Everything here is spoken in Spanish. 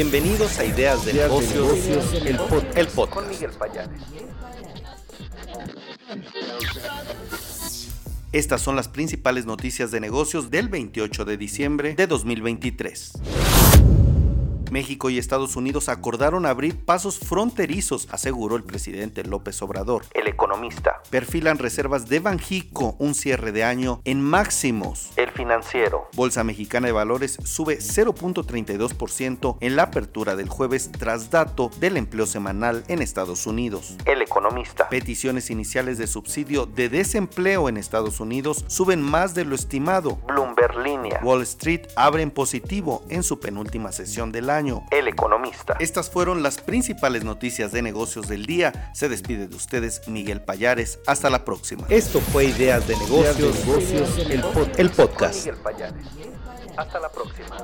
Bienvenidos a Ideas de Negocios, el, podcast. Con Miguel Payares. Estas son las principales noticias de negocios del 28 de diciembre de 2023. México y Estados Unidos acordaron abrir pasos fronterizos, aseguró el presidente López Obrador. El economista. Perfilan reservas de Banjico, un cierre de año en máximos. El financiero. Bolsa Mexicana de Valores sube 0.32% en la apertura del jueves tras dato del empleo semanal en Estados Unidos. El economista. Peticiones iniciales de subsidio de desempleo en Estados Unidos suben más de lo estimado. Bloomberg Línea. Wall Street abre en positivo en su penúltima sesión del año el Economista. Estas fueron las principales noticias de negocios del día. Se despide de ustedes Miguel Payares. Hasta la próxima. Esto fue Ideas de Negocios, el, podcast. Miguel Payares. Hasta la próxima.